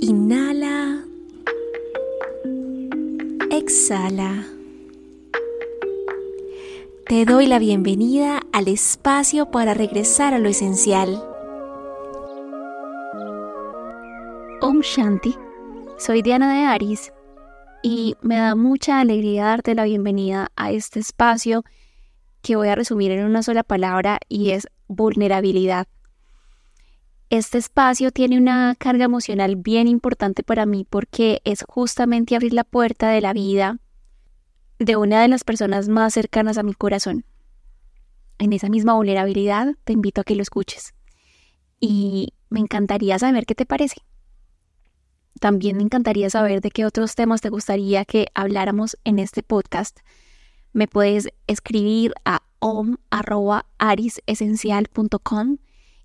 Inhala. Exhala. Te doy la bienvenida al espacio para regresar a lo esencial. Om Shanti. Soy Diana de Aris y me da mucha alegría darte la bienvenida a este espacio que voy a resumir en una sola palabra y es vulnerabilidad. Este espacio tiene una carga emocional bien importante para mí porque es justamente abrir la puerta de la vida de una de las personas más cercanas a mi corazón. En esa misma vulnerabilidad te invito a que lo escuches. Y me encantaría saber qué te parece. También me encantaría saber de qué otros temas te gustaría que habláramos en este podcast. Me puedes escribir a om.arisesencial.com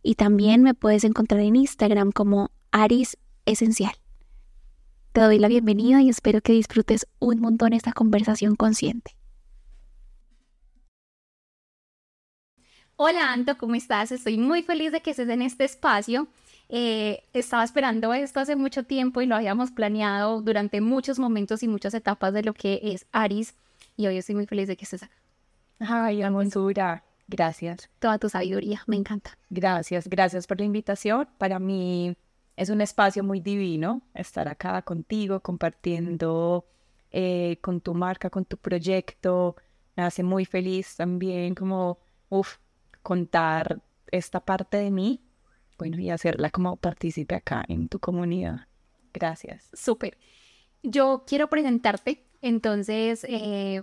y también me puedes encontrar en Instagram como Aris Esencial. Te doy la bienvenida y espero que disfrutes un montón esta conversación consciente. Hola Anto, ¿cómo estás? Estoy muy feliz de que estés en este espacio. Eh, estaba esperando esto hace mucho tiempo y lo habíamos planeado durante muchos momentos y muchas etapas de lo que es Aris y hoy estoy muy feliz de que estés acá. Ay, hermosura. Gracias. Toda tu sabiduría, me encanta. Gracias, gracias por la invitación. Para mí es un espacio muy divino estar acá contigo, compartiendo eh, con tu marca, con tu proyecto. Me hace muy feliz también como, uff, contar esta parte de mí, bueno, y hacerla como partícipe acá en tu comunidad. Gracias. Súper. Yo quiero presentarte, entonces, eh,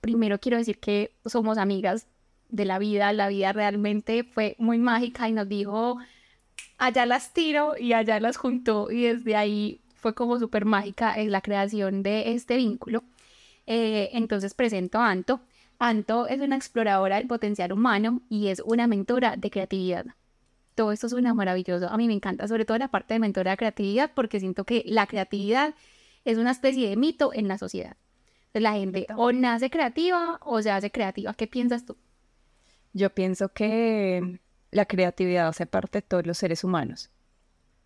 primero quiero decir que somos amigas de la vida, la vida realmente fue muy mágica y nos dijo, allá las tiro y allá las juntó y desde ahí fue como súper mágica en la creación de este vínculo. Eh, entonces presento a Anto. Anto es una exploradora del potencial humano y es una mentora de creatividad. Todo esto suena maravilloso. A mí me encanta, sobre todo la parte de mentora de creatividad, porque siento que la creatividad es una especie de mito en la sociedad. la gente o nace creativa o se hace creativa. ¿Qué piensas tú? Yo pienso que la creatividad hace parte de todos los seres humanos.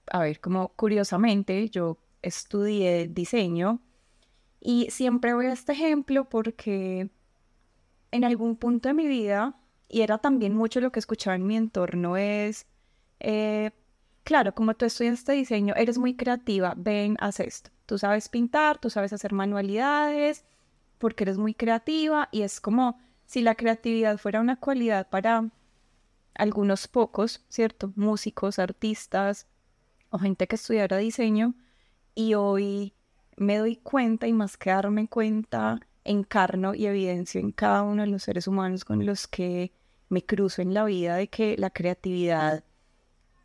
A ver, como curiosamente, yo estudié diseño y siempre voy a este ejemplo porque en algún punto de mi vida, y era también mucho lo que escuchaba en mi entorno, es, eh, claro, como tú estudiaste diseño, eres muy creativa, ven, haz esto. Tú sabes pintar, tú sabes hacer manualidades, porque eres muy creativa y es como si la creatividad fuera una cualidad para algunos pocos, ¿cierto? Músicos, artistas o gente que estudiara diseño y hoy me doy cuenta y más que darme cuenta, encarno y evidencio en cada uno de los seres humanos con los que me cruzo en la vida de que la creatividad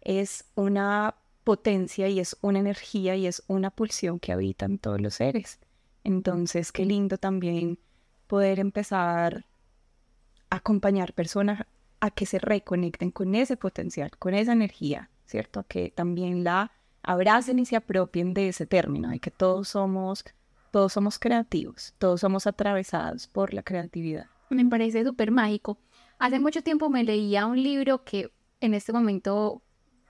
es una potencia y es una energía y es una pulsión que habita en todos los seres. Entonces, qué lindo también poder empezar acompañar personas a que se reconecten con ese potencial, con esa energía, ¿cierto? A que también la abracen y se apropien de ese término, de que todos somos, todos somos creativos, todos somos atravesados por la creatividad. Me parece súper mágico. Hace mucho tiempo me leía un libro que en este momento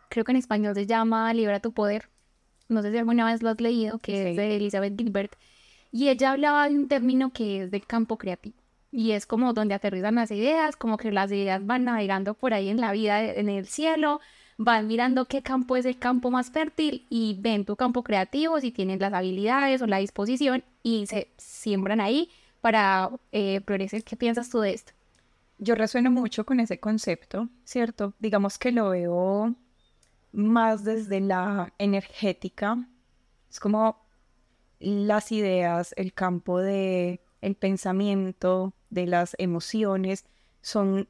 creo que en español se llama Libera tu poder. No sé si alguna vez lo has leído, que es de Elizabeth Gilbert. Y ella hablaba de un término que es del campo creativo y es como donde aterrizan las ideas, como que las ideas van navegando por ahí en la vida, en el cielo, van mirando qué campo es el campo más fértil y ven tu campo creativo si tienen las habilidades o la disposición y se siembran ahí para eh, progresar. ¿Qué piensas tú de esto? Yo resueno mucho con ese concepto, ¿cierto? Digamos que lo veo más desde la energética. Es como las ideas, el campo de el pensamiento, de las emociones, son,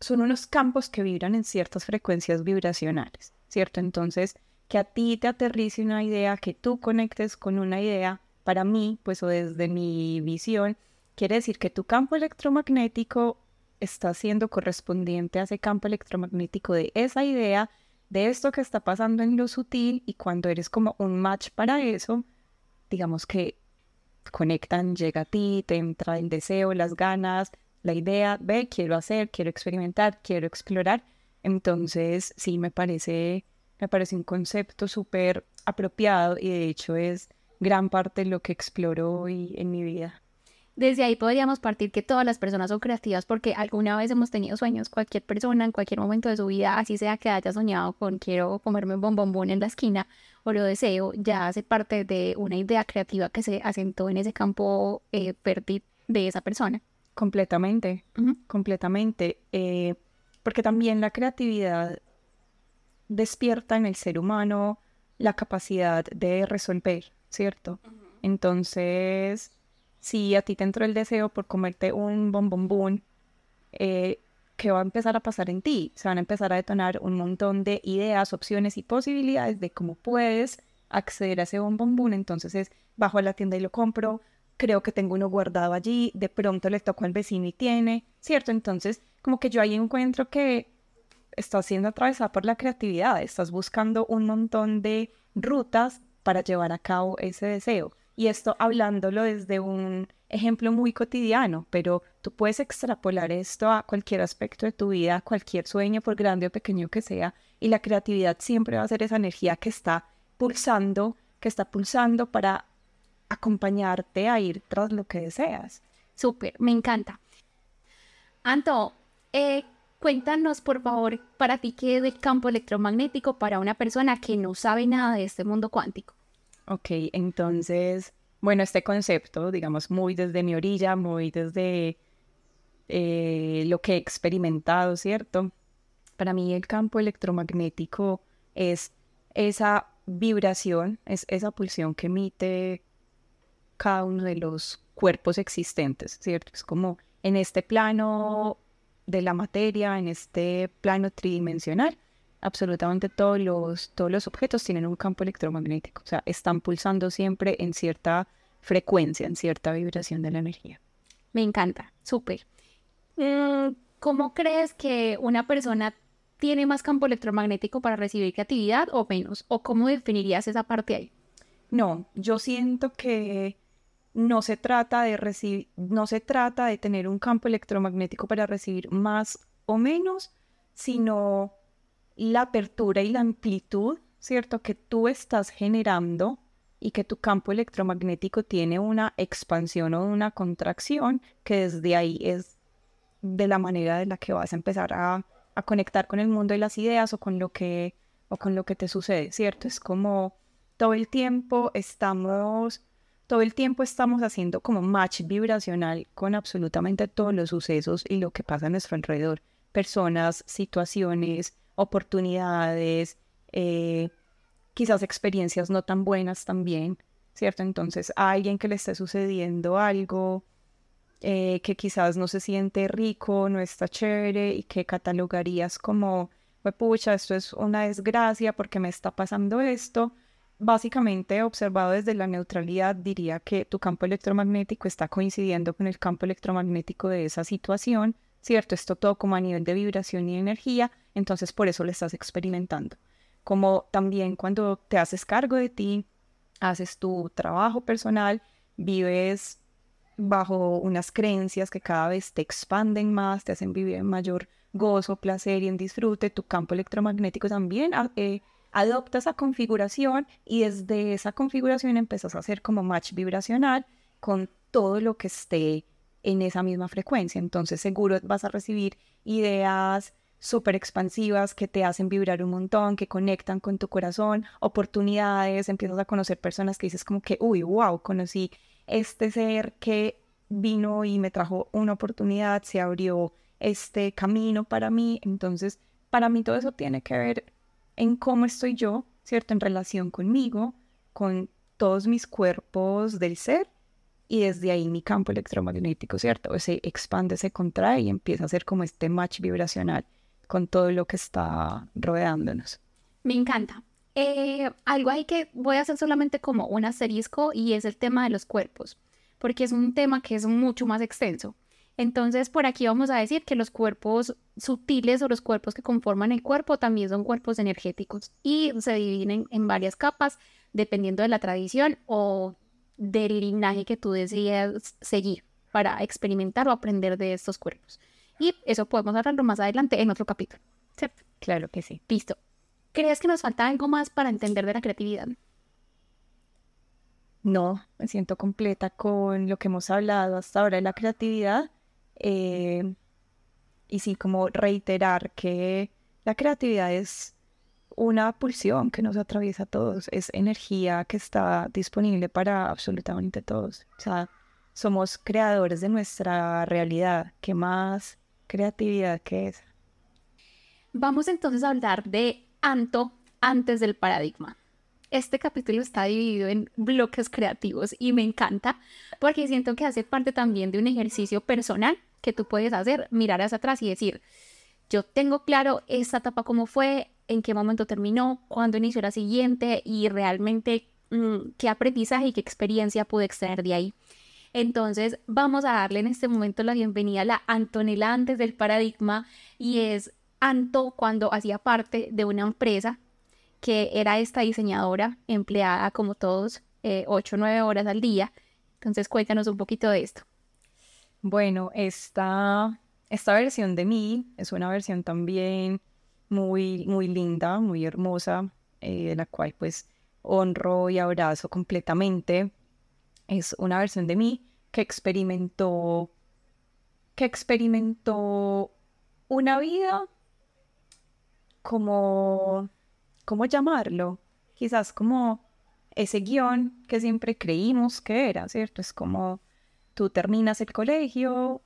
son unos campos que vibran en ciertas frecuencias vibracionales, ¿cierto? Entonces, que a ti te aterrice una idea, que tú conectes con una idea, para mí, pues o desde mi visión, quiere decir que tu campo electromagnético está siendo correspondiente a ese campo electromagnético de esa idea, de esto que está pasando en lo sutil y cuando eres como un match para eso, digamos que conectan, llega a ti, te entra el deseo, las ganas, la idea, ve, quiero hacer, quiero experimentar, quiero explorar. Entonces, sí, me parece, me parece un concepto súper apropiado y de hecho es gran parte de lo que exploro hoy en mi vida. Desde ahí podríamos partir que todas las personas son creativas porque alguna vez hemos tenido sueños, cualquier persona en cualquier momento de su vida, así sea que haya soñado con quiero comerme un bombombón en la esquina o lo deseo, ya hace parte de una idea creativa que se asentó en ese campo eh, fértil de esa persona. Completamente, completamente. Eh, porque también la creatividad despierta en el ser humano la capacidad de resolver, ¿cierto? Entonces, si a ti te entró el deseo por comerte un bombombón, eh, ¿qué va a empezar a pasar en ti? Se van a empezar a detonar un montón de ideas, opciones y posibilidades de cómo puedes acceder a ese bombombón. Entonces es, bajo a la tienda y lo compro, creo que tengo uno guardado allí, de pronto le tocó al vecino y tiene, ¿cierto? Entonces, como que yo ahí encuentro que estás siendo atravesada por la creatividad, estás buscando un montón de rutas para llevar a cabo ese deseo. Y esto hablándolo desde un ejemplo muy cotidiano, pero tú puedes extrapolar esto a cualquier aspecto de tu vida, cualquier sueño, por grande o pequeño que sea, y la creatividad siempre va a ser esa energía que está pulsando, que está pulsando para acompañarte a ir tras lo que deseas. Súper, me encanta. Anto, eh, cuéntanos por favor para ti qué es el campo electromagnético para una persona que no sabe nada de este mundo cuántico. Ok, entonces, bueno, este concepto, digamos, muy desde mi orilla, muy desde eh, lo que he experimentado, ¿cierto? Para mí el campo electromagnético es esa vibración, es esa pulsión que emite cada uno de los cuerpos existentes, ¿cierto? Es como en este plano de la materia, en este plano tridimensional, absolutamente todos los, todos los objetos tienen un campo electromagnético, o sea, están pulsando siempre en cierta frecuencia, en cierta vibración de la energía. Me encanta, súper. Mm, ¿Cómo crees que una persona tiene más campo electromagnético para recibir creatividad o menos? ¿O cómo definirías esa parte ahí? No, yo siento que no se trata de recibir, no se trata de tener un campo electromagnético para recibir más o menos, sino la apertura y la amplitud, ¿cierto? Que tú estás generando y que tu campo electromagnético tiene una expansión o una contracción, que desde ahí es de la manera de la que vas a empezar a, conectar con el mundo y las ideas o con lo que o con lo que te sucede, ¿cierto? Es como todo el tiempo estamos todo el tiempo estamos haciendo como match vibracional con absolutamente todos los sucesos y lo que pasa a nuestro alrededor, personas, situaciones, oportunidades, eh, quizás experiencias no tan buenas también, ¿cierto? Entonces, a alguien que le esté sucediendo algo eh, que quizás no se siente rico, no está chévere y que catalogarías como, pucha, esto es una desgracia porque me está pasando esto. Básicamente, observado desde la neutralidad, diría que tu campo electromagnético está coincidiendo con el campo electromagnético de esa situación ¿cierto? Esto todo como a nivel de vibración y energía, entonces por eso lo estás experimentando. Como también cuando te haces cargo de ti, haces tu trabajo personal, vives bajo unas creencias que cada vez te expanden más, te hacen vivir en mayor gozo, placer y en disfrute, tu campo electromagnético también eh, adopta esa configuración y desde esa configuración empiezas a hacer como match vibracional con todo lo que esté en esa misma frecuencia. Entonces seguro vas a recibir ideas súper expansivas que te hacen vibrar un montón, que conectan con tu corazón, oportunidades, empiezas a conocer personas que dices como que, uy, wow, conocí este ser que vino y me trajo una oportunidad, se abrió este camino para mí. Entonces, para mí todo eso tiene que ver en cómo estoy yo, ¿cierto? En relación conmigo, con todos mis cuerpos del ser y desde ahí mi campo electromagnético, ¿cierto? Se expande, se contrae y empieza a ser como este match vibracional con todo lo que está rodeándonos. Me encanta. Eh, algo ahí que voy a hacer solamente como un asterisco y es el tema de los cuerpos, porque es un tema que es mucho más extenso. Entonces, por aquí vamos a decir que los cuerpos sutiles o los cuerpos que conforman el cuerpo también son cuerpos energéticos y se dividen en varias capas dependiendo de la tradición o del linaje que tú decidas seguir para experimentar o aprender de estos cuerpos. Y eso podemos hablarlo más adelante en otro capítulo. Claro que sí. Listo. ¿Crees que nos falta algo más para entender de la creatividad? no, me siento completa con lo que hemos hablado hasta ahora de la creatividad. Eh, y sí, como reiterar que la creatividad es una pulsión que nos atraviesa a todos, es energía que está disponible para absolutamente todos. O sea, somos creadores de nuestra realidad. ¿Qué más creatividad que es? Vamos entonces a hablar de Anto antes del paradigma. Este capítulo está dividido en bloques creativos y me encanta porque siento que hace parte también de un ejercicio personal que tú puedes hacer, mirar hacia atrás y decir, yo tengo claro esta etapa cómo fue, en qué momento terminó, cuándo inició la siguiente y realmente mm, qué aprendizaje y qué experiencia pude extraer de ahí. Entonces vamos a darle en este momento la bienvenida a la Antonella antes del paradigma y es Anto cuando hacía parte de una empresa que era esta diseñadora empleada como todos eh, 8 o 9 horas al día. Entonces cuéntanos un poquito de esto. Bueno, esta, esta versión de mí es una versión también muy, muy linda, muy hermosa, eh, la cual pues honro y abrazo completamente. Es una versión de mí que experimentó, que experimentó una vida como ¿cómo llamarlo? Quizás como ese guion que siempre creímos que era, ¿cierto? Es como tú terminas el colegio,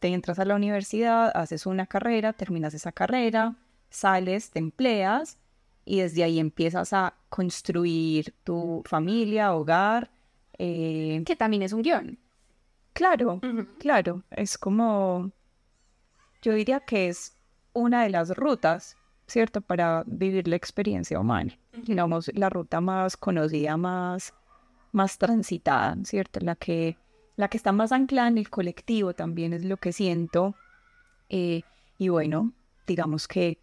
te entras a la universidad, haces una carrera, terminas esa carrera, sales, te empleas y desde ahí empiezas a construir tu familia, hogar. Eh, que también es un guion. Claro, claro, es como, yo diría que es una de las rutas ¿cierto? Para vivir la experiencia humana. Digamos, la ruta más conocida, más, más transitada, ¿cierto? La que, la que está más anclada en el colectivo también es lo que siento. Eh, y bueno, digamos que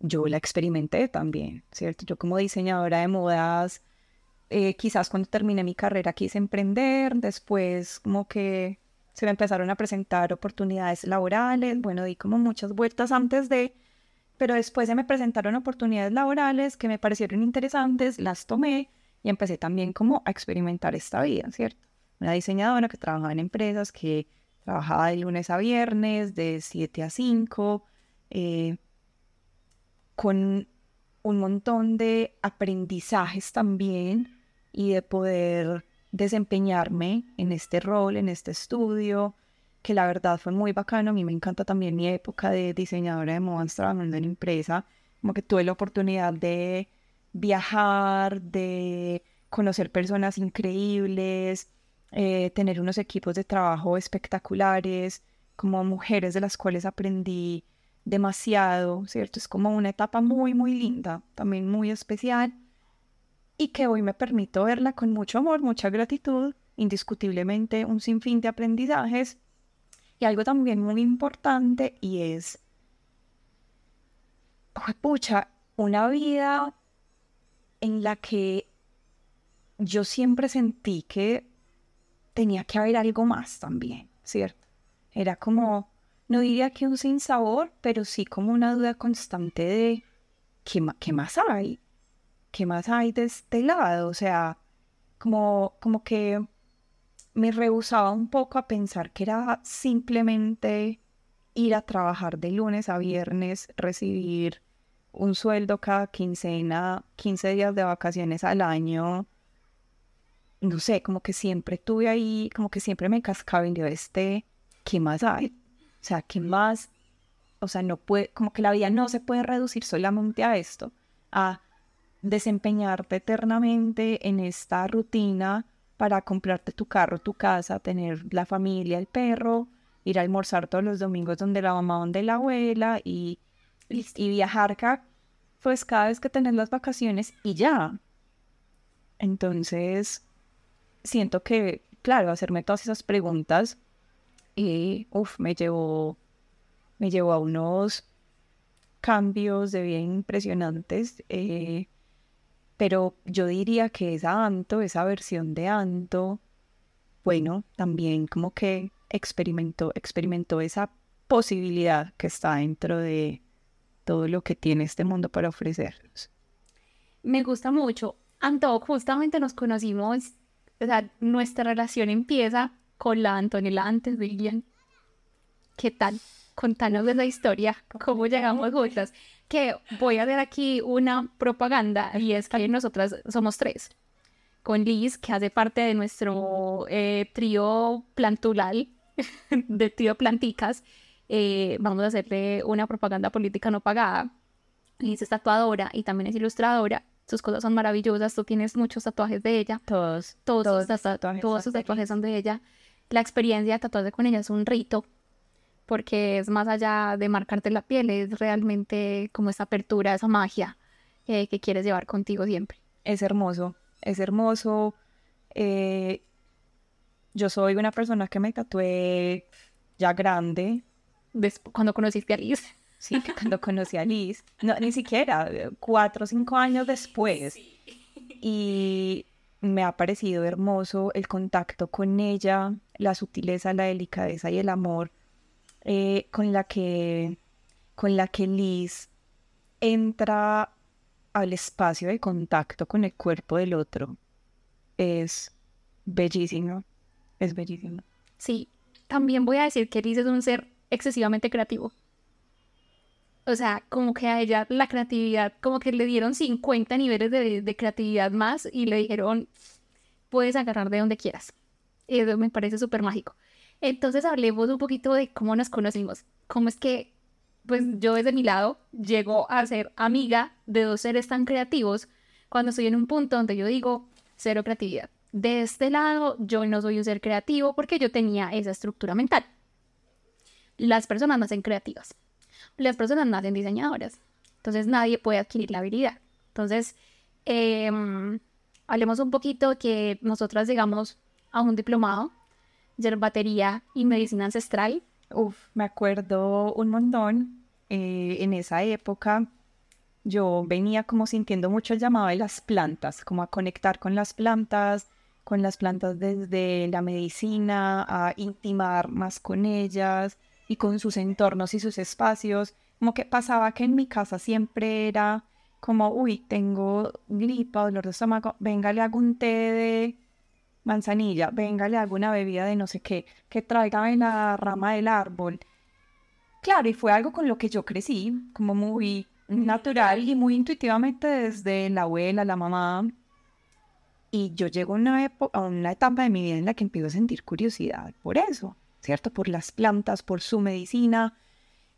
yo la experimenté también, ¿cierto? Yo como diseñadora de modas, eh, quizás cuando terminé mi carrera quise emprender, después como que se me empezaron a presentar oportunidades laborales, bueno, di como muchas vueltas antes de, pero después se me presentaron oportunidades laborales que me parecieron interesantes, las tomé y empecé también como a experimentar esta vida, ¿cierto? Una diseñadora que trabajaba en empresas, que trabajaba de lunes a viernes, de 7 a 5, eh, con un montón de aprendizajes también y de poder desempeñarme en este rol, en este estudio, que la verdad fue muy bacano. A mí me encanta también mi época de diseñadora de modas trabajando en empresa, como que tuve la oportunidad de viajar, de conocer personas increíbles, eh, tener unos equipos de trabajo espectaculares, como mujeres de las cuales aprendí demasiado, ¿cierto? Es como una etapa muy, muy linda, también muy especial y que hoy me permito verla con mucho amor, mucha gratitud, indiscutiblemente un sinfín de aprendizajes y algo también muy importante y es, pucha, una vida en la que yo siempre sentí que tenía que haber algo más también, ¿cierto? Era como, no diría que un sinsabor, pero sí como una duda constante de ¿qué, qué más hay? ¿Qué más hay de este lado? O sea, como, como que me rehusaba un poco a pensar que era simplemente ir a trabajar de lunes a viernes, recibir un sueldo cada quincena, 15 días de vacaciones al año. No sé, como que siempre estuve ahí, como que siempre me cascaba en este, ¿qué más hay? O sea, ¿qué más? O sea, no puede, como que la vida no se puede reducir solamente a esto, a desempeñarte eternamente en esta rutina para comprarte tu carro, tu casa, tener la familia, el perro, ir a almorzar todos los domingos donde la mamá, donde la abuela y, y, viajar acá, pues cada vez que tenés las vacaciones y ya. Entonces, siento que, claro, hacerme todas esas preguntas y, uff, me llevó, me llevó a unos cambios de bien impresionantes. Eh, pero yo diría que esa Anto, esa versión de Anto, bueno, también como que experimentó, experimentó esa posibilidad que está dentro de todo lo que tiene este mundo para ofrecernos. Me gusta mucho. Anto, justamente nos conocimos O sea, nuestra relación empieza con la Antonella antes de Lilian. ¿Qué tal? Contanos de la historia, cómo llegamos juntas. Que voy a hacer aquí una propaganda y es que nosotras somos tres. Con Liz, que hace parte de nuestro eh, trío plantulal, de trío planticas, eh, vamos a hacerle una propaganda política no pagada. Liz es tatuadora y también es ilustradora. Sus cosas son maravillosas. Tú tienes muchos tatuajes de ella. Todos. Todos, Todos sus, tatu- tatuajes todos son sus de tatuajes son de ella. La experiencia de tatuarse con ella es un rito, porque es más allá de marcarte la piel, es realmente como esa apertura, esa magia eh, que quieres llevar contigo siempre. Es hermoso, es hermoso. Eh, yo soy una persona que me tatué ya grande, Des- cuando conociste a Liz. sí, cuando conocí a Liz, no, ni siquiera, cuatro o cinco años después. Y me ha parecido hermoso el contacto con ella, la sutileza, la delicadeza y el amor eh, con la que con la que Liz entra al espacio de contacto con el cuerpo del otro. Es bellísimo, es bellísimo. Sí, también voy a decir que Liz es un ser excesivamente creativo. O sea, como que a ella la creatividad, como que le dieron 50 niveles de, de creatividad más y le dijeron, puedes agarrar de donde quieras. Eso me parece súper mágico. Entonces hablemos un poquito de cómo nos conocimos. Cómo es que, pues yo desde mi lado llego a ser amiga de dos seres tan creativos cuando estoy en un punto donde yo digo, cero creatividad. De este lado, yo no soy un ser creativo porque yo tenía esa estructura mental. Las personas nacen creativas. Las personas nacen diseñadoras. Entonces nadie puede adquirir la habilidad. Entonces, em, hablemos un poquito que nosotras llegamos a un diplomado de batería y medicina ancestral. Uf, me acuerdo un montón. eh, en esa época yo venía como sintiendo mucho el llamado de las plantas, como a conectar con las plantas, con las plantas desde la medicina, a intimar más con ellas y con sus entornos y sus espacios. Como que pasaba que en mi casa siempre era como, uy, tengo gripa, dolor de estómago, venga, le hago un té de manzanilla, venga, le hago una bebida de no sé qué, que tráigame la rama del árbol. Claro, y fue algo con lo que yo crecí, como muy natural y muy intuitivamente desde la abuela, la mamá. Y yo llego a una, a una etapa de mi vida en la que empiezo a sentir curiosidad por eso, ¿cierto? Por las plantas, por su medicina.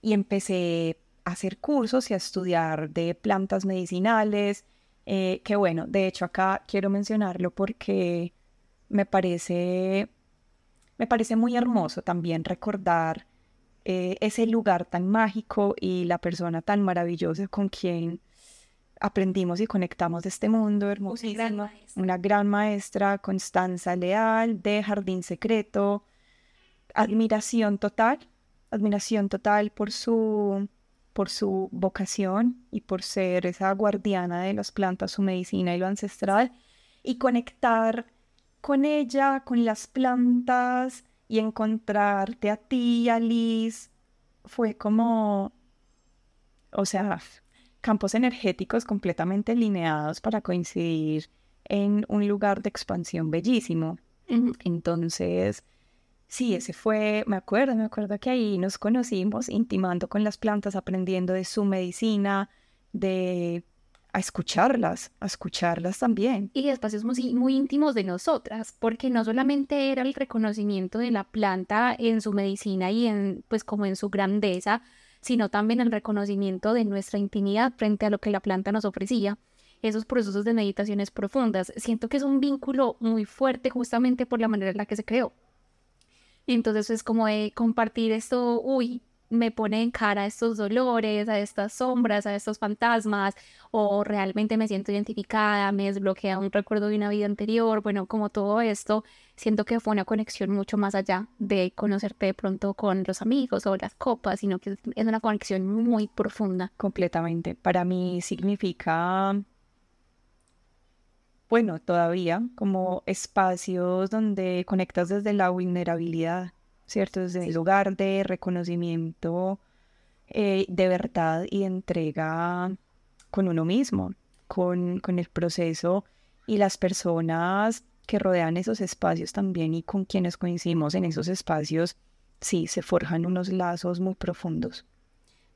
Y empecé a hacer cursos y a estudiar de plantas medicinales. eh, que bueno, de hecho acá quiero mencionarlo porque me parece, me parece muy hermoso también recordar eh, ese lugar tan mágico y la persona tan maravillosa con quien aprendimos y conectamos de este mundo hermosísimo. Una gran maestra, Constanza Leal, de Jardín Secreto. Admiración total, admiración total por su, por su vocación y por ser esa guardiana de las plantas, su medicina y lo ancestral. Y conectar con ella, con las plantas y encontrarte a ti, a Liz, fue como, o sea, campos energéticos completamente alineados para coincidir en un lugar de expansión bellísimo. Entonces, sí, ese fue, me acuerdo, me acuerdo que ahí nos conocimos intimando con las plantas, aprendiendo de su medicina, de a escucharlas, a escucharlas también. y espacios muy, muy íntimos de nosotras, porque no solamente era el reconocimiento de la planta en su medicina y en, pues como en su grandeza, sino también el reconocimiento de nuestra intimidad frente a lo que la planta nos ofrecía. Esos procesos de meditaciones profundas. Siento que es un vínculo muy fuerte justamente por la manera en la que se creó. Entonces es como de compartir esto, uy, me pone en cara estos dolores, a estas sombras, a estos fantasmas, o realmente me siento identificada, me desbloquea un recuerdo de una vida anterior, bueno, como todo esto, siento que fue una conexión mucho más allá de conocerte de pronto con los amigos o las copas, sino que es una conexión muy profunda. Completamente. Para mí significa, bueno, todavía como espacios donde conectas desde la vulnerabilidad, ¿cierto? Desde el lugar de reconocimiento eh, de verdad y de entrega con uno mismo, con, con el proceso y las personas que rodean esos espacios también y con quienes coincidimos en esos espacios, sí, se forjan unos lazos muy profundos.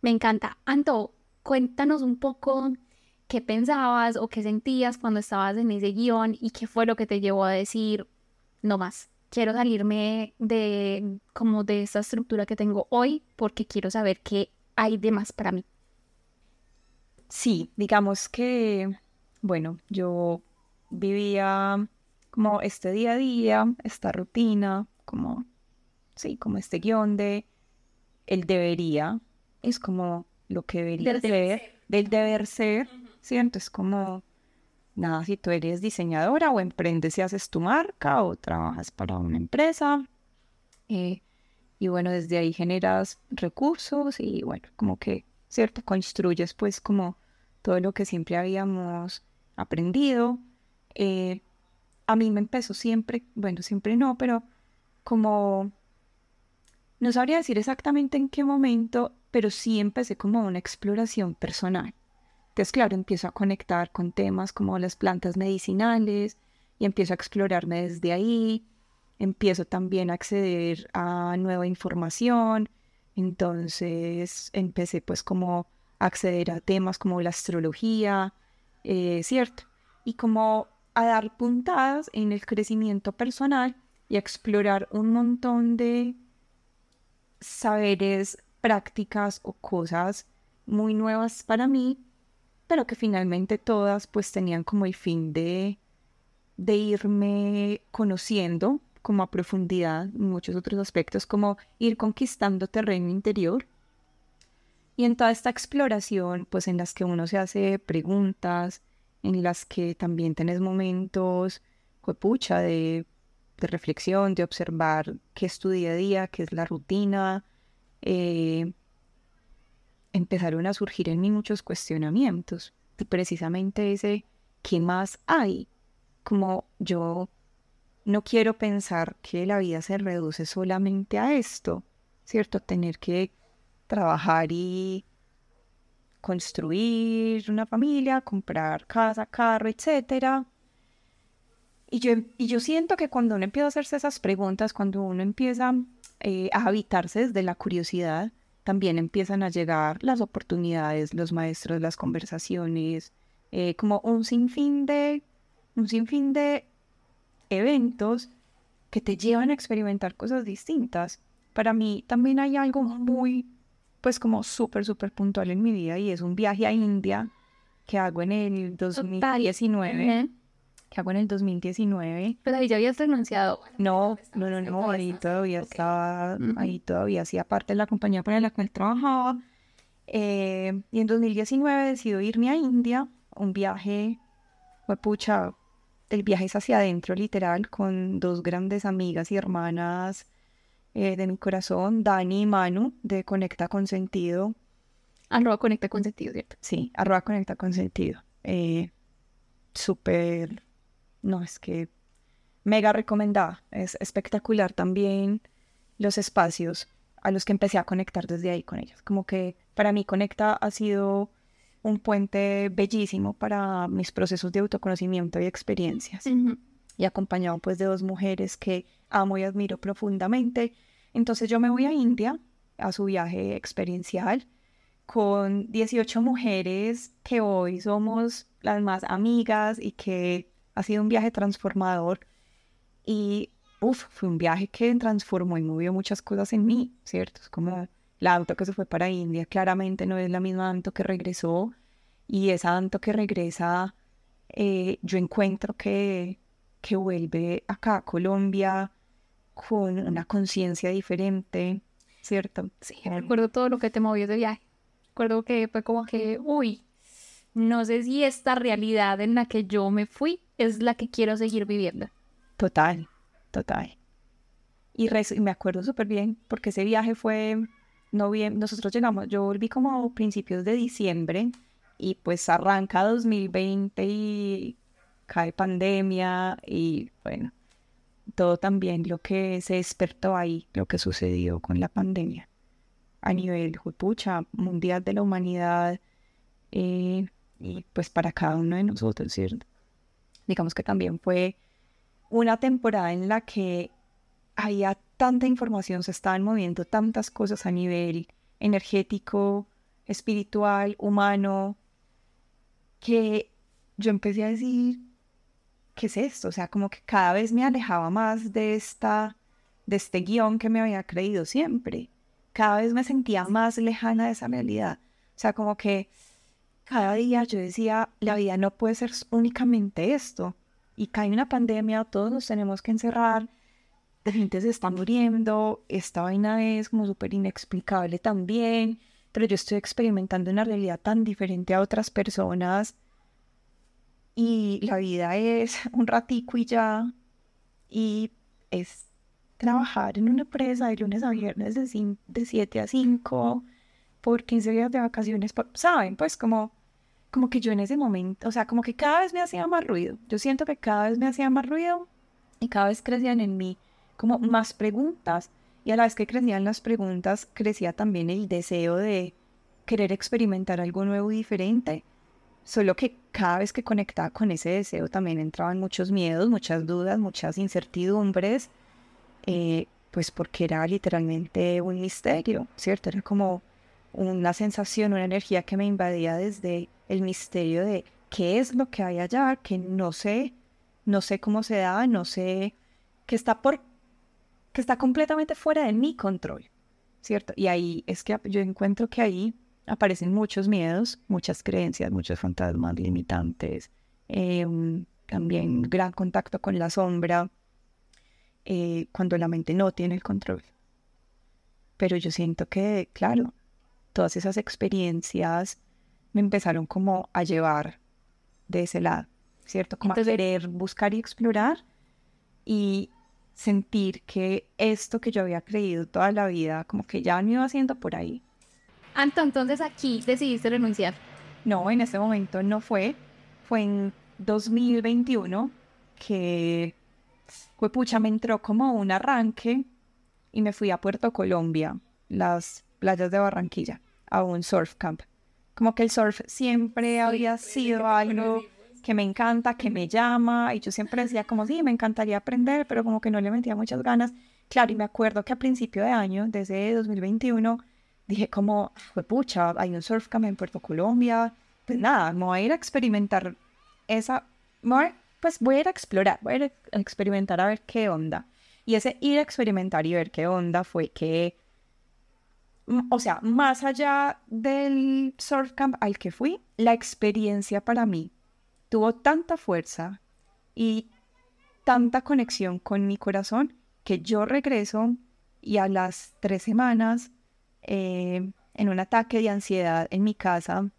Me encanta. Anto, cuéntanos un poco qué pensabas o qué sentías cuando estabas en ese guion y qué fue lo que te llevó a decir, no más, quiero salirme de como de esta estructura que tengo hoy porque quiero saber qué hay de más para mí. Sí, digamos que, bueno, yo vivía como este día a día, esta rutina, como, sí, como este guion de el debería, es como lo que debería ser, del deber ser, ¿cierto? Es como, nada, si tú eres diseñadora o emprendes y haces tu marca o trabajas para una empresa, eh, y bueno, desde ahí generas recursos y bueno, como que, ¿cierto? Construyes pues como todo lo que siempre habíamos aprendido. Eh, a mí me empezó siempre, bueno, siempre no, pero como, no sabría decir exactamente en qué momento, pero sí empecé como una exploración personal. Entonces, claro, empiezo a conectar con temas como las plantas medicinales y empiezo a explorarme desde ahí. Empiezo también a acceder a nueva información. Entonces, empecé pues como a acceder a temas como la astrología, eh, ¿cierto? Y como a dar puntadas en el crecimiento personal y a explorar un montón de saberes, prácticas o cosas muy nuevas para mí, pero que finalmente todas pues tenían como el fin de, de irme conociendo como a profundidad muchos otros aspectos, como ir conquistando terreno interior. Y en toda esta exploración, pues en las que uno se hace preguntas, en las que también tenés momentos, pucha, de, de reflexión, de observar qué es tu día a día, qué es la rutina. Eh, empezaron a surgir en mí muchos cuestionamientos. Y precisamente ese, ¿qué más hay? Como yo no quiero pensar que la vida se reduce solamente a esto, ¿cierto? Tener que trabajar y construir una familia, comprar casa, carro, etc. Y yo, y yo siento que cuando uno empieza a hacerse esas preguntas, cuando uno empieza eh, a habitarse desde la curiosidad, también empiezan a llegar las oportunidades, los maestros, las conversaciones, eh, como un sinfín de, un sinfín de eventos que te llevan a experimentar cosas distintas. Para mí también hay algo muy pues como súper, súper puntual en mi vida y es un viaje a India que hago en el 2019. Que hago en el 2019. Pero ahí ya habías renunciado. No, no, no, no, ahí todavía estaba, ahí todavía hacía parte de la compañía para la cual trabajaba. Eh, y en 2019 decido irme a India, un viaje, fue pucha, el viaje es hacia adentro, literal, con dos grandes amigas y hermanas eh, de mi corazón, Dani y Manu, de Conecta con Sentido. Arroba Conecta con Sentido, ¿cierto? Sí, arroba Conecta con Sentido. Eh, Súper, no, es que mega recomendada. Es espectacular también los espacios a los que empecé a conectar desde ahí con ellos. Como que para mí Conecta ha sido un puente bellísimo para mis procesos de autoconocimiento y experiencias. Y acompañado pues de dos mujeres que amo y admiro profundamente entonces yo me voy a India a su viaje experiencial con 18 mujeres que hoy somos las más amigas y que ha sido un viaje transformador. Y uf, fue un viaje que transformó y movió muchas cosas en mí, ¿cierto? Es como la auto que se fue para India, claramente no es la misma Anto que regresó. Y esa Anto que regresa, eh, yo encuentro que, que vuelve acá a Colombia con una conciencia diferente, ¿cierto? Sí, recuerdo todo lo que te movió de viaje. Recuerdo que fue como que, uy, no sé si esta realidad en la que yo me fui es la que quiero seguir viviendo. Total, total. Y, me acuerdo súper bien porque ese viaje fue noviembre, nosotros llegamos, yo volví como principios de diciembre y pues arranca 2020 y cae pandemia y bueno, todo también lo que se despertó ahí, lo que sucedió con la pandemia a nivel pucha, mundial de la humanidad eh, y pues para cada uno de nosotros, ¿cierto? Digamos que también fue una temporada en la que había tanta información, se estaban moviendo tantas cosas a nivel energético, espiritual, humano, que yo empecé a decir, ¿qué es esto? O sea, como que cada vez me alejaba más de esta, de este guion que me había creído siempre. Cada vez me sentía más lejana de esa realidad. O sea, como que cada día yo decía, la vida no puede ser únicamente esto. Y cae una pandemia, todos nos tenemos que encerrar, la gente se está muriendo, esta vaina es como súper inexplicable también, pero yo estoy experimentando una realidad tan diferente a otras personas y la vida es un ratico y ya, y es trabajar en una empresa de lunes a viernes de, de 7 a 5 por 15 días de vacaciones, ¿saben? Pues como, como que yo en ese momento, o sea, como que cada vez me hacía más ruido. Yo siento que cada vez me hacía más ruido y cada vez crecían en mí como más preguntas. Y a la vez que crecían las preguntas, crecía también el deseo de querer experimentar algo nuevo y diferente. Solo que cada vez que conectaba con ese deseo también entraban muchos miedos, muchas dudas, muchas incertidumbres, eh, pues porque era literalmente un misterio, ¿cierto? Era como una sensación, una energía que me invadía desde el misterio de qué es lo que hay allá, que no sé, no sé cómo se da, no sé, que está por, que está completamente fuera de mi control, ¿cierto? Y ahí es que yo encuentro que ahí aparecen muchos miedos, muchas creencias, muchos fantasmas limitantes, em, también gran contacto con la sombra, eh, cuando la mente no tiene el control. Pero yo siento que, claro, todas esas experiencias me empezaron como a llevar de ese lado, ¿cierto? Como a querer buscar y explorar y sentir que esto que yo había creído toda la vida, como que ya me iba haciendo por ahí. Anto, entonces aquí decidiste renunciar. No, en ese momento no fue. Fue en 2021 que, pucha, me entró como un arranque y me fui a Puerto Colombia, las playas de Barranquilla a un surf camp. Como que el surf siempre había sido algo que me encanta, que me llama, y yo siempre decía como, sí, me encantaría aprender, pero como que no le metía muchas ganas. Claro, y me acuerdo que a principio de año, desde 2021, dije como, pucha, hay un surf camp en Puerto Colombia, pues nada, me voy a ir a experimentar esa, pues voy a ir a explorar, voy a ir a experimentar a ver qué onda. Y ese ir a experimentar y ver qué onda fue que o sea, más allá del surf camp al que fui, la experiencia para mí tuvo tanta fuerza y tanta conexión con mi corazón que yo regreso y a las tres semanas, eh, en un ataque de ansiedad en mi casa,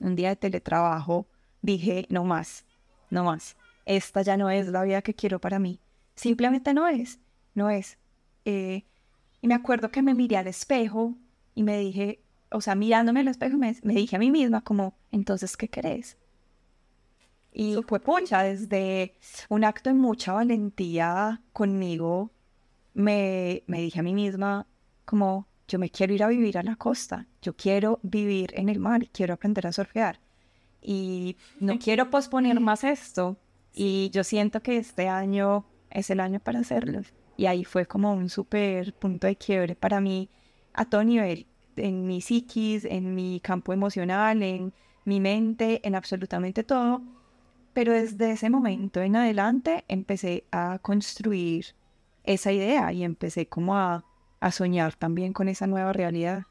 un día de teletrabajo, dije, no más, no más, esta ya no es la vida que quiero para mí, simplemente no es, no es. Eh, y me acuerdo que me miré al espejo y me dije, o sea, mirándome al espejo, me, me dije a mí misma como, entonces, ¿qué querés? Y fue pucha, desde un acto de mucha valentía conmigo, me, me dije a mí misma como, yo me quiero ir a vivir a la costa, yo quiero vivir en el mar, quiero aprender a surfear. Y no quiero posponer más esto. Y yo siento que este año es el año para hacerlo. Y ahí fue como un súper punto de quiebre para mí a todo nivel, en mi psiquis, en mi campo emocional, en mi mente, en absolutamente todo. Pero desde ese momento en adelante empecé a construir esa idea y empecé como a, a soñar también con esa nueva realidad.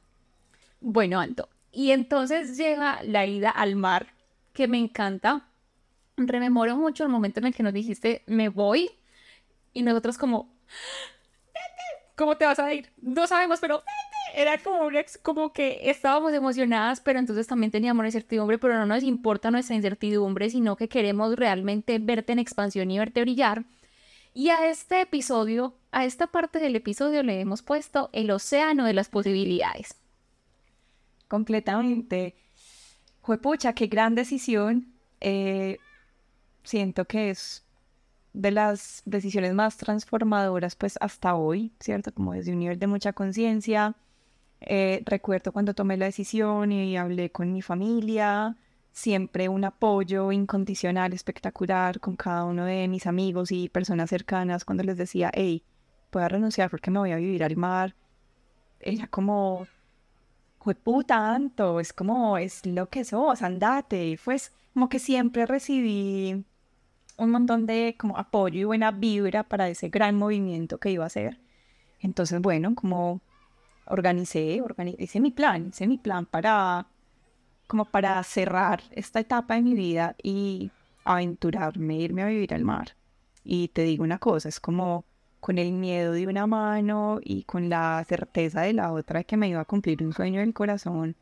Bueno, Alto, y entonces llega la ida al mar, que me encanta. Rememoro mucho el momento en el que nos dijiste, me voy, y nosotros como, ¿cómo te vas a ir? No sabemos, pero era como, como que estábamos emocionadas, pero entonces también teníamos incertidumbre, pero no nos importa nuestra incertidumbre, sino que queremos realmente verte en expansión y verte brillar. Y a este episodio, a esta parte del episodio le hemos puesto el océano de las posibilidades. Completamente. Fue pucha, qué gran decisión. Eh, siento que es de las decisiones más transformadoras pues hasta hoy, ¿cierto? Como desde un nivel de mucha conciencia. Eh, recuerdo cuando tomé la decisión y hablé con mi familia, siempre un apoyo incondicional, espectacular con cada uno de mis amigos y personas cercanas cuando les decía, hey, voy a renunciar porque me voy a vivir al mar. Ella como, puta, tanto, es como, es lo que sos, andate. Pues como que siempre recibí un montón de como apoyo y buena vibra para ese gran movimiento que iba a hacer. Entonces, bueno, como organicé, organicé hice mi plan, hice mi plan para como para cerrar esta etapa de mi vida y aventurarme, irme a vivir al mar. Y te digo una cosa, es como con el miedo de una mano y con la certeza de la otra que me iba a cumplir un sueño del corazón,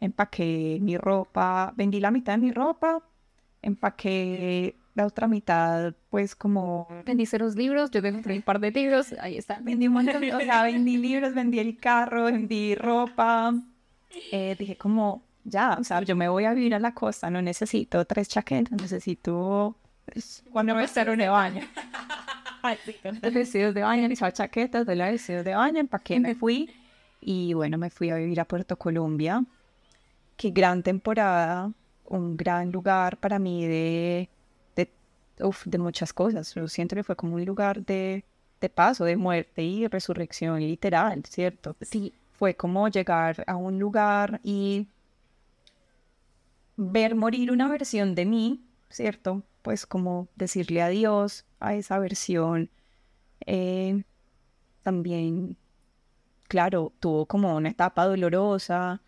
empaqué mi ropa, vendí la mitad de mi ropa, empaqué la otra mitad, pues como... Vendiste los libros, yo compré un par de libros, ahí está. Vendí un montón, o sea, vendí libros, vendí el carro, vendí ropa. Eh, dije como, ya, o sea, yo me voy a vivir a la costa, no necesito tres chaquetas, necesito... Pues, cuando me estar de baño. vestidos de baño, mis chaquetas de la vestidos de baño, qué me fui. Y bueno, me fui a vivir a Puerto Colombia. Qué gran temporada, un gran lugar para mí de, de, de muchas cosas. Yo siento que fue como un lugar de, de paso, de muerte y resurrección literal, ¿cierto? Sí, fue como llegar a un lugar y ver morir una versión de mí, ¿cierto? Pues como decirle adiós a esa versión. Eh, también, claro, tuvo como una etapa dolorosa,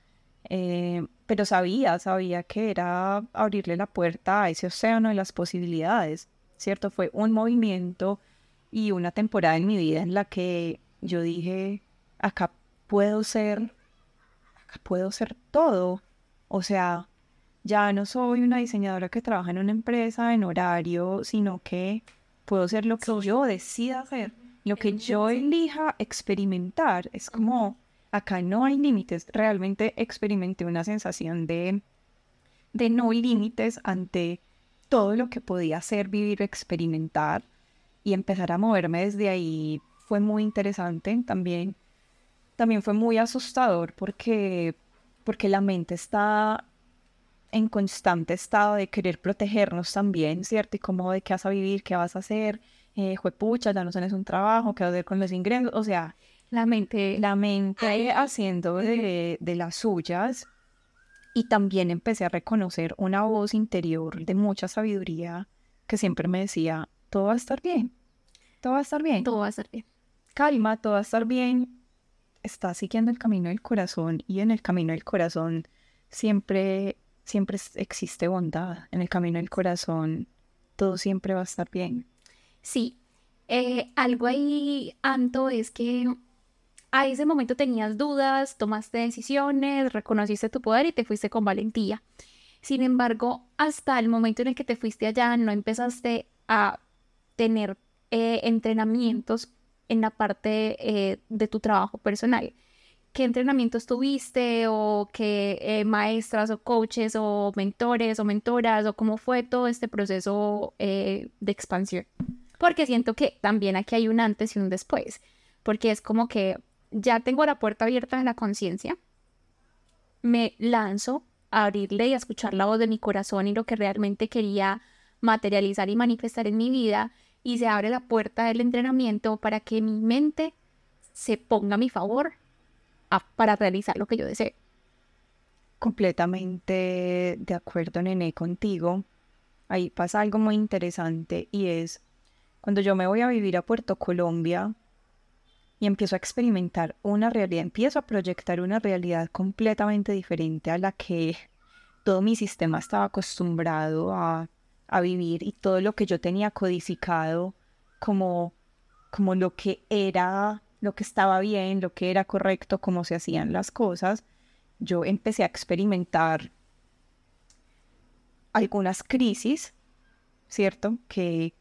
eh, pero sabía, sabía que era abrirle la puerta a ese océano de las posibilidades, ¿cierto? Fue un movimiento y una temporada en mi vida en la que yo dije, acá puedo ser, acá puedo ser todo. O sea, ya no soy una diseñadora que trabaja en una empresa en horario, sino que puedo ser lo que yo decida hacer, lo que yo elija experimentar. Es como, acá no hay límites. Realmente experimenté una sensación de, de no límites ante todo lo que podía hacer, vivir, experimentar y empezar a moverme desde ahí fue muy interesante. También, también fue muy asustador porque, porque la mente está en constante estado de querer protegernos también, ¿cierto? Y como de qué vas a vivir, qué vas a hacer, eh, juepucha, ya no tienes un trabajo, qué vas a hacer con los ingresos, o sea, la mente, la mente haciendo de, de las suyas. Y también empecé a reconocer una voz interior de mucha sabiduría que siempre me decía, todo va a estar bien, todo va a estar bien. Todo va a estar bien. Calma, todo va a estar bien. Estás siguiendo el camino del corazón y en el camino del corazón siempre siempre existe bondad. En el camino del corazón, todo siempre va a estar bien. Sí, eh, algo ahí, Anto, es que a ese momento tenías dudas, tomaste decisiones, reconociste tu poder y te fuiste con valentía. Sin embargo, hasta el momento en el que te fuiste allá, no empezaste a tener eh, entrenamientos en la parte eh, de tu trabajo personal qué entrenamientos tuviste o qué eh, maestras o coaches o mentores o mentoras o cómo fue todo este proceso eh, de expansión. Porque siento que también aquí hay un antes y un después, porque es como que ya tengo la puerta abierta de la conciencia, me lanzo a abrirle y a escuchar la voz de mi corazón y lo que realmente quería materializar y manifestar en mi vida y se abre la puerta del entrenamiento para que mi mente se ponga a mi favor para realizar lo que yo deseo. Completamente de acuerdo, Nene, contigo. Ahí pasa algo muy interesante y es cuando yo me voy a vivir a Puerto Colombia y empiezo a experimentar una realidad, empiezo a proyectar una realidad completamente diferente a la que todo mi sistema estaba acostumbrado a, a vivir y todo lo que yo tenía codificado como, como lo que era lo que estaba bien, lo que era correcto, cómo se hacían las cosas, yo empecé a experimentar algunas crisis, ¿cierto? Que,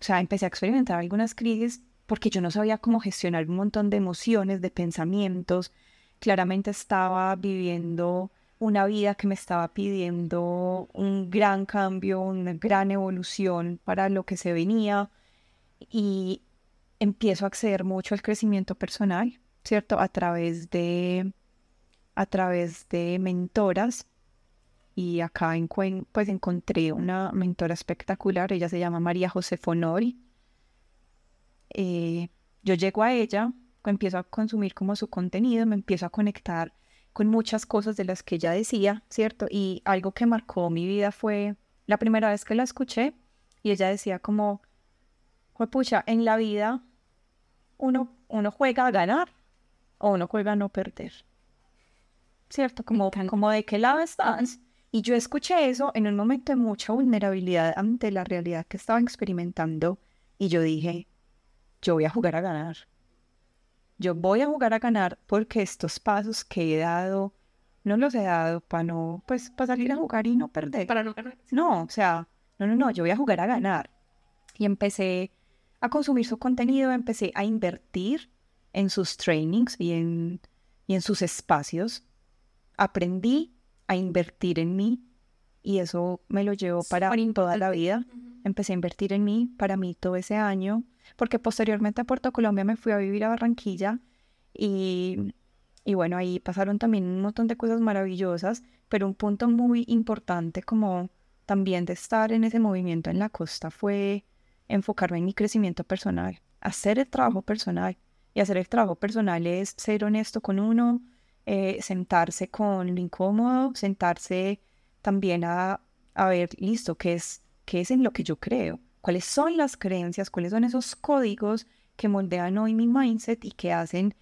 o sea, empecé a experimentar algunas crisis porque yo no sabía cómo gestionar un montón de emociones, de pensamientos. Claramente estaba viviendo una vida que me estaba pidiendo un gran cambio, una gran evolución para lo que se venía. Y empiezo a acceder mucho al crecimiento personal, ¿cierto? A través de, a través de mentoras y acá pues encontré una mentora espectacular, ella se llama María José Fonori. Eh, yo llego a ella, empiezo a consumir como su contenido, me empiezo a conectar con muchas cosas de las que ella decía, ¿cierto? Y algo que marcó mi vida fue la primera vez que la escuché y ella decía como, pucha, en la vida uno, uno juega a ganar o uno juega a no perder. ¿Cierto? Como, como de qué lado estás. Y yo escuché eso en un momento de mucha vulnerabilidad ante la realidad que estaba experimentando y yo dije, yo voy a jugar a ganar. Yo voy a jugar a ganar porque estos pasos que he dado, no los he dado para no, pues, para salir a jugar y no perder. Para no ganar. No, o sea, no, no, no, yo voy a jugar a ganar. Y empecé a consumir su contenido, empecé a invertir en sus trainings y en, y en sus espacios. Aprendí a invertir en mí y eso me lo llevo para toda la vida. Empecé a invertir en mí para mí todo ese año, porque posteriormente a Puerto Colombia me fui a vivir a Barranquilla y, y bueno, ahí pasaron también un montón de cosas maravillosas, pero un punto muy importante como también de estar en ese movimiento en la costa fue enfocarme en mi crecimiento personal, hacer el trabajo personal. Y hacer el trabajo personal es ser honesto con uno, eh, sentarse con lo incómodo, sentarse también a, a ver, listo, ¿qué es, qué es en lo que yo creo, cuáles son las creencias, cuáles son esos códigos que moldean hoy mi mindset y que hacen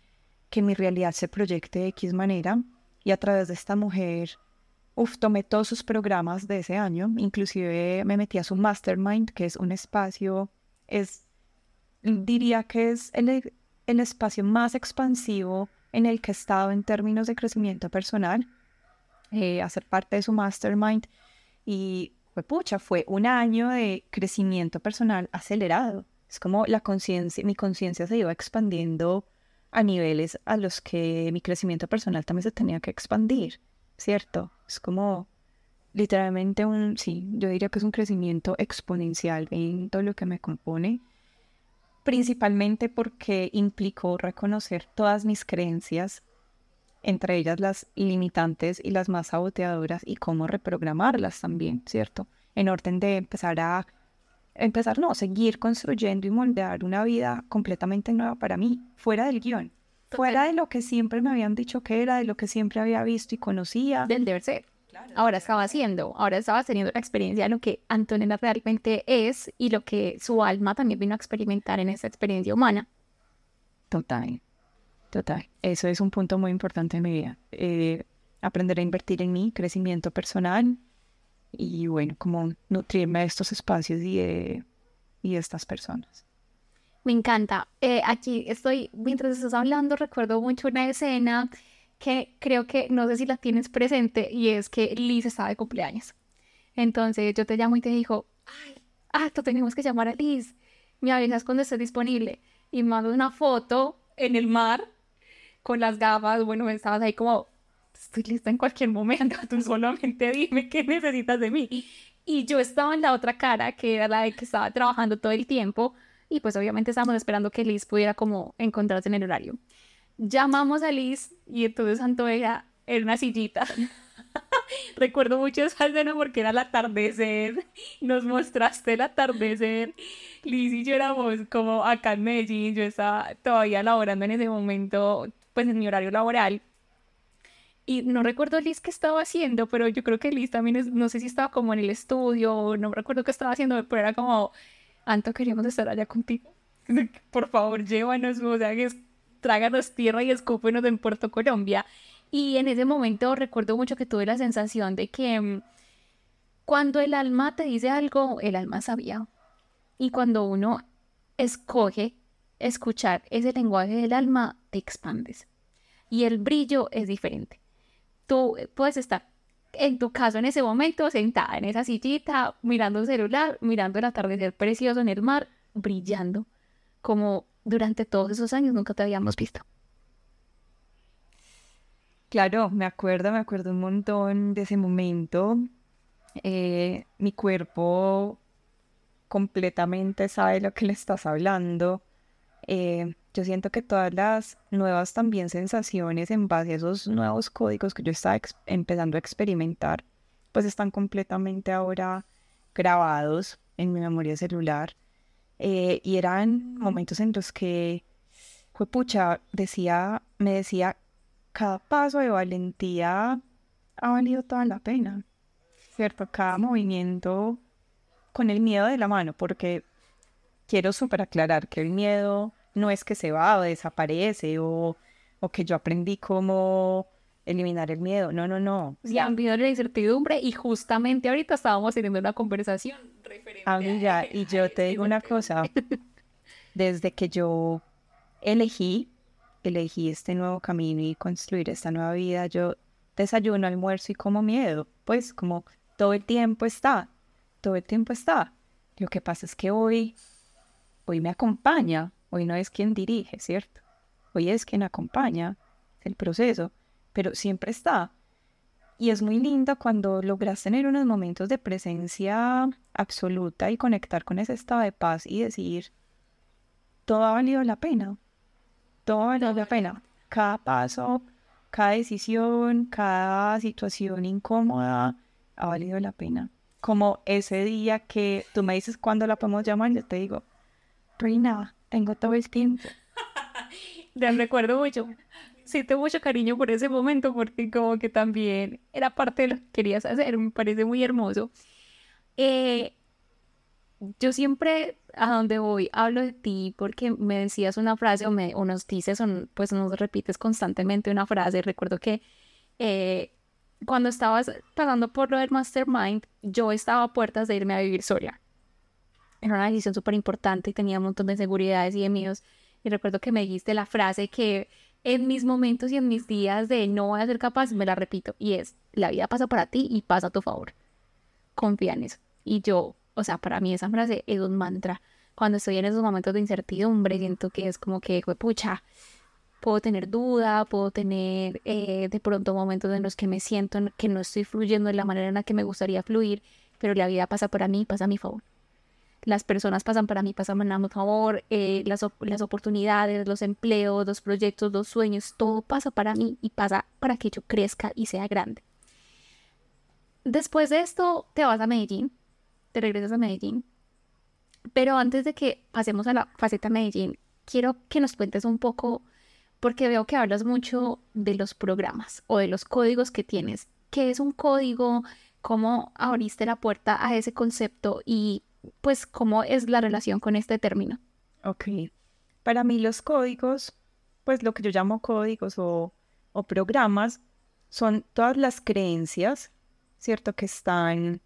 que mi realidad se proyecte de X manera. Y a través de esta mujer, uf, tomé todos sus programas de ese año, inclusive me metí a su mastermind, que es un espacio, es, diría que es el, el espacio más expansivo en el que he estado en términos de crecimiento personal, eh, hacer parte de su mastermind y pucha, fue un año de crecimiento personal acelerado. Es como la conciencia, mi conciencia se iba expandiendo a niveles a los que mi crecimiento personal también se tenía que expandir, ¿cierto? Es como literalmente un, sí, yo diría que es un crecimiento exponencial en todo lo que me compone principalmente porque implicó reconocer todas mis creencias, entre ellas las limitantes y las más saboteadoras, y cómo reprogramarlas también, ¿cierto? En orden de empezar a, empezar, no, seguir construyendo y moldear una vida completamente nueva para mí, fuera del guion, fuera de lo que siempre me habían dicho que era, de lo que siempre había visto y conocía. Del deber ser ahora estaba haciendo, ahora estaba teniendo la experiencia de lo que Antonella realmente es y lo que su alma también vino a experimentar en esa experiencia humana. Total, total. Eso es un punto muy importante en mi vida. Eh, aprender a invertir en mí, crecimiento personal y bueno, como nutrirme de estos espacios y de, y estas personas. Me encanta. Eh, aquí estoy, mientras estás hablando, recuerdo mucho una escena que creo que no sé si la tienes presente y es que Liz estaba de cumpleaños. Entonces yo te llamo y te digo, ay, ah, tenemos que llamar a Liz. Me avisas cuando estés disponible. Y mando una foto en el mar con las gafas. Bueno, estabas ahí como, estoy lista en cualquier momento. Tú solamente dime qué necesitas de mí. Y yo estaba en la otra cara, que era la de que estaba trabajando todo el tiempo. Y pues obviamente estábamos esperando que Liz pudiera como encontrarse en el horario llamamos a Liz y entonces Antonia era una sillita. Recuerdo mucho esa escena porque era el atardecer. Nos mostraste el atardecer. Liz y yo éramos como acá en Medellín. Yo estaba todavía laborando en ese momento, pues en mi horario laboral. Y no recuerdo Liz qué estaba haciendo, pero yo creo que Liz también, es, no sé si estaba como en el estudio, no recuerdo qué estaba haciendo, pero era como, Anto, queríamos estar allá contigo. Por favor, llévanos, o sea, que tráganos tierra y escúpenos en Puerto Colombia. Y en ese momento recuerdo mucho que tuve la sensación de que mm, cuando el alma te dice algo, el alma sabía. Y cuando uno escoge escuchar ese lenguaje del alma, te expandes. Y el brillo es diferente. Tú puedes estar, en tu caso, en ese momento, sentada en esa sillita, mirando el celular, mirando el atardecer precioso en el mar, brillando, como durante todos esos años nunca te habíamos visto. Claro, me acuerdo, me acuerdo un montón de ese momento. Eh, mi cuerpo completamente sabe lo que le estás hablando. Eh, yo siento que todas las nuevas también sensaciones en base a esos nuevos códigos que yo estaba empezando a experimentar, pues están completamente ahora grabados en mi memoria celular. Eh, y eran momentos en los que, pucha, decía, me decía, cada paso de valentía ha valido toda la pena, ¿cierto? Cada movimiento con el miedo de la mano, porque quiero súper aclarar que el miedo no es que se va o desaparece o, o que yo aprendí cómo eliminar el miedo. No, no, no. Sí, han miedo la incertidumbre y justamente ahorita estábamos teniendo una conversación referente a mí ya, y yo te digo una cosa. Desde que yo elegí, elegí este nuevo camino y construir esta nueva vida, yo desayuno, almuerzo y como miedo. Pues como todo el tiempo está, todo el tiempo está. Lo que pasa es que hoy, hoy me acompaña, hoy no es quien dirige, ¿cierto? Hoy es quien acompaña el proceso pero siempre está. Y es muy lindo cuando logras tener unos momentos de presencia absoluta y conectar con ese estado de paz y decir, todo ha valido la pena, todo ha valido la pena. Cada paso, cada decisión, cada situación incómoda ha valido la pena. Como ese día que tú me dices cuándo la podemos llamar, yo te digo, Reina, tengo todo el tiempo. Te recuerdo mucho siento mucho cariño por ese momento porque como que también era parte de lo que querías hacer, me parece muy hermoso. Eh, yo siempre a donde voy hablo de ti porque me decías una frase o, me, nos dices o pues nos repites constantemente una frase. Recuerdo que eh, cuando estabas pasando por lo del mastermind, yo estaba a puertas de irme a vivir sola. Era una decisión súper importante y tenía un montón de seguridades y de miedos. Y recuerdo que me dijiste la frase que en mis momentos y en mis días de no voy a ser capaz, me la repito. Y es, la vida pasa para ti y pasa a tu favor. Confía en eso. Y yo, o sea, para mí esa frase es un mantra. Cuando estoy en esos momentos de incertidumbre, siento que es como que, pucha, puedo tener duda, puedo tener eh, de pronto momentos en los que me siento que no estoy fluyendo de la manera en la que me gustaría fluir, pero la vida pasa para mí, pasa a mi favor las personas pasan para mí, pasan a mi favor, eh, las, las oportunidades, los empleos, los proyectos, los sueños, todo pasa para mí y pasa para que yo crezca y sea grande. Después de esto, te vas a Medellín, te regresas a Medellín, pero antes de que pasemos a la faceta Medellín, quiero que nos cuentes un poco, porque veo que hablas mucho de los programas o de los códigos que tienes. ¿Qué es un código? ¿Cómo abriste la puerta a ese concepto? Y pues, cómo es la relación con este término. Ok. Para mí los códigos, pues lo que yo llamo códigos o, programas, son todas las creencias, ¿cierto? Que están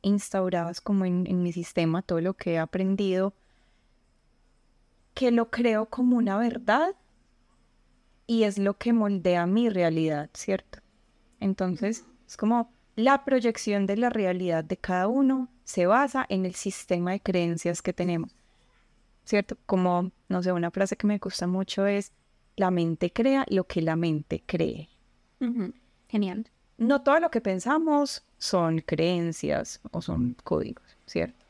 instauradas como en, en mi sistema, todo lo que he aprendido, que lo creo como una verdad y es lo que moldea mi realidad, ¿cierto? Entonces, es como la proyección de la realidad de cada uno se basa en el sistema de creencias que tenemos. ¿Cierto? Como, no sé, una frase que me gusta mucho es, la mente crea lo que la mente cree. Genial. No todo lo que pensamos son creencias o son códigos, ¿cierto?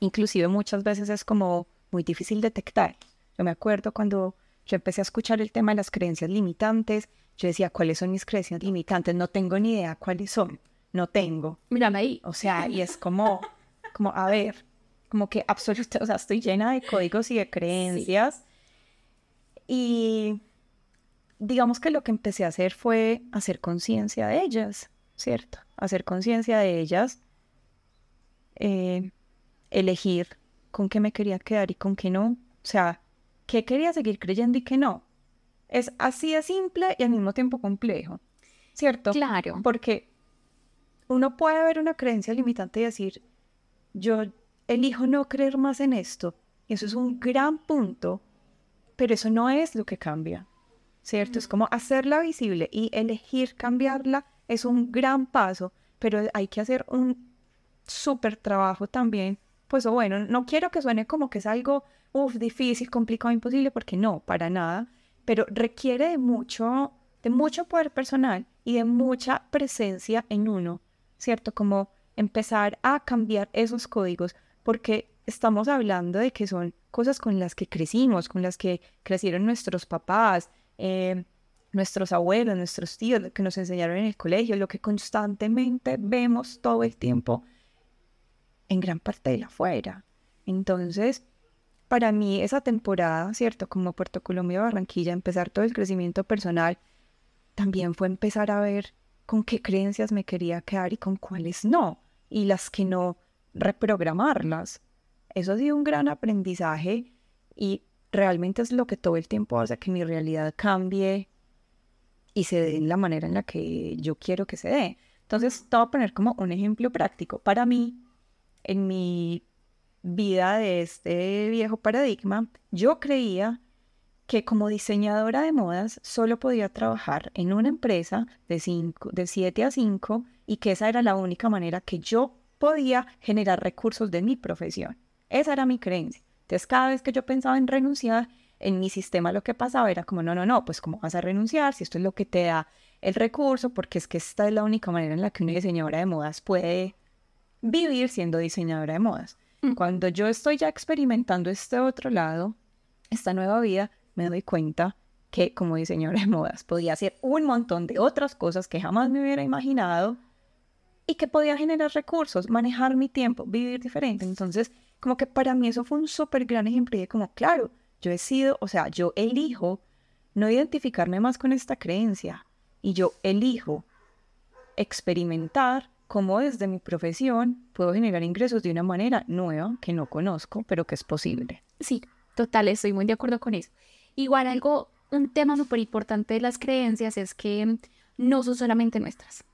Inclusive muchas veces es como muy difícil detectar. Yo me acuerdo cuando yo empecé a escuchar el tema de las creencias limitantes, yo decía, ¿cuáles son mis creencias limitantes? No tengo ni idea cuáles son no tengo. Mírame ahí. O sea, y es como, como, a ver, como que absolutamente, o sea, estoy llena de códigos y de creencias. Y digamos que lo que empecé a hacer fue hacer conciencia de ellas, ¿cierto? Hacer conciencia de ellas, eh, elegir con qué me quería quedar y con qué no. O sea, qué quería seguir creyendo y qué no. Es así de simple y al mismo tiempo complejo, ¿cierto? Claro. Porque uno puede ver una creencia limitante y decir, yo elijo no creer más en esto. Eso es un gran punto, pero eso no es lo que cambia, ¿cierto? Es como hacerla visible y elegir cambiarla es un gran paso, pero hay que hacer un súper trabajo también. Pues bueno, no quiero que suene como que es algo uf, difícil, complicado, imposible, porque no, para nada, pero requiere de mucho, de mucho poder personal y de mucha presencia en uno ¿cierto? Como empezar a cambiar esos códigos, porque estamos hablando de que son cosas con las que crecimos, con las que crecieron nuestros papás, eh, nuestros abuelos, nuestros tíos, lo que nos enseñaron en el colegio, lo que constantemente vemos todo el tiempo en gran parte de la afuera. Entonces, para mí esa temporada, ¿cierto? Como Puerto Colombia, Barranquilla, empezar todo el crecimiento personal, también fue empezar a ver con qué creencias me quería quedar y con cuáles no, y las que no, reprogramarlas. Eso ha sido un gran aprendizaje y realmente es lo que todo el tiempo hace que mi realidad cambie y se dé en la manera en la que yo quiero que se dé. Entonces, te voy a poner como un ejemplo práctico. Para mí, en mi vida de este viejo paradigma, yo creía que como diseñadora de modas solo podía trabajar en una empresa de, cinco, de 7 a 5 y que esa era la única manera que yo podía generar recursos de mi profesión. Esa era mi creencia. Entonces, cada vez que yo pensaba en renunciar, en mi sistema lo que pasaba era como, no, no, no, pues cómo vas a renunciar si esto es lo que te da el recurso, porque es que esta es la única manera en la que una diseñadora de modas puede vivir siendo diseñadora de modas. Mm. Cuando yo estoy ya experimentando este otro lado, esta nueva vida, me doy cuenta que como diseñadora de modas podía hacer un montón de otras cosas que jamás me hubiera imaginado y que podía generar recursos, manejar mi tiempo, vivir diferente. Entonces, como que para mí eso fue un súper gran ejemplo y como, claro, yo he sido, o sea, yo elijo no identificarme más con esta creencia y yo elijo experimentar cómo desde mi profesión puedo generar ingresos de una manera nueva que no conozco, pero que es posible. Sí, total, estoy muy de acuerdo con eso. Igual algo, un tema súper importante de las creencias es que no son solamente nuestras,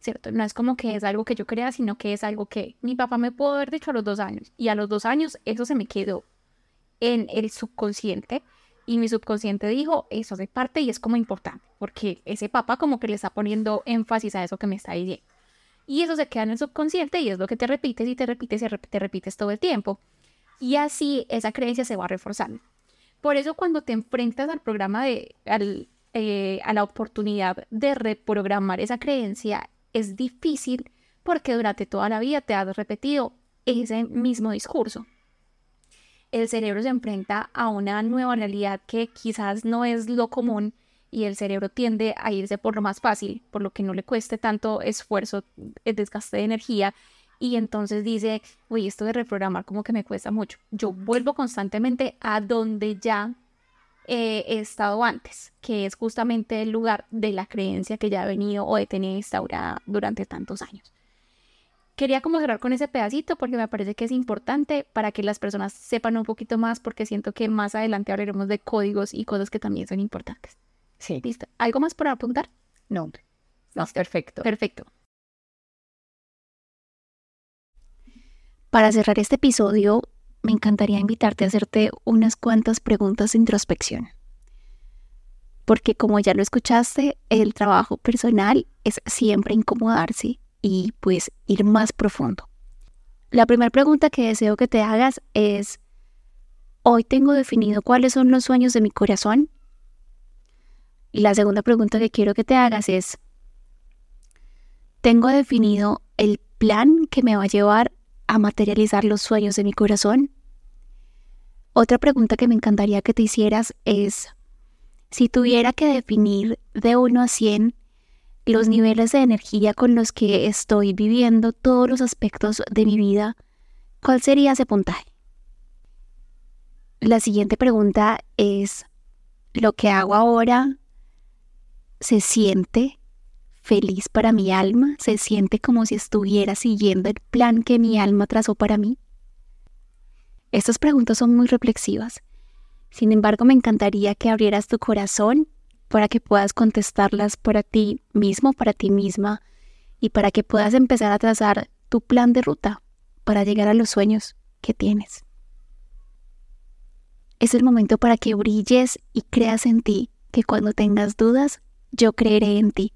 ¿cierto? No es como que es algo que yo crea, sino que es algo que mi papá me pudo haber dicho a los dos años y a los dos años eso se me quedó en el subconsciente y mi subconsciente dijo, eso hace parte y es como importante, porque ese papá como que le está poniendo énfasis a eso que me está diciendo. Y eso se queda en el subconsciente y es lo que te repites y te repites y te repites todo el tiempo. Y así esa creencia se va reforzando. Por eso cuando te enfrentas al programa de, eh, a la oportunidad de reprogramar esa creencia, es difícil porque durante toda la vida te has repetido ese mismo discurso el cerebro se enfrenta a una nueva realidad que quizás no es lo común y el cerebro tiende a irse por lo más fácil, por lo que no le cueste tanto esfuerzo, el desgaste de energía. Y entonces dice, uy, esto de reprogramar como que me cuesta mucho. Yo vuelvo constantemente a donde ya he estado antes, que es justamente el lugar de la creencia que ya he venido o he tenido instaurada durante tantos años. Quería como cerrar con ese pedacito porque me parece que es importante para que las personas sepan un poquito más porque siento que más adelante hablaremos de códigos y cosas que también son importantes. Sí. ¿Listo? ¿Algo más por apuntar? No. No, perfecto. Perfecto. Para cerrar este episodio, me encantaría invitarte a hacerte unas cuantas preguntas de introspección. Porque como ya lo escuchaste, el trabajo personal es siempre incomodarse y pues ir más profundo. La primera pregunta que deseo que te hagas es, ¿hoy tengo definido cuáles son los sueños de mi corazón? Y la segunda pregunta que quiero que te hagas es, ¿tengo definido el plan que me va a llevar a materializar los sueños de mi corazón? Otra pregunta que me encantaría que te hicieras es, si tuviera que definir de 1 a 100 los niveles de energía con los que estoy viviendo todos los aspectos de mi vida, ¿cuál sería ese puntaje? La siguiente pregunta es, ¿lo que hago ahora se siente feliz para mi alma? ¿Se siente como si estuviera siguiendo el plan que mi alma trazó para mí? Estas preguntas son muy reflexivas. Sin embargo, me encantaría que abrieras tu corazón para que puedas contestarlas para ti mismo, para ti misma, y para que puedas empezar a trazar tu plan de ruta para llegar a los sueños que tienes. Es el momento para que brilles y creas en ti, que cuando tengas dudas, yo creeré en ti.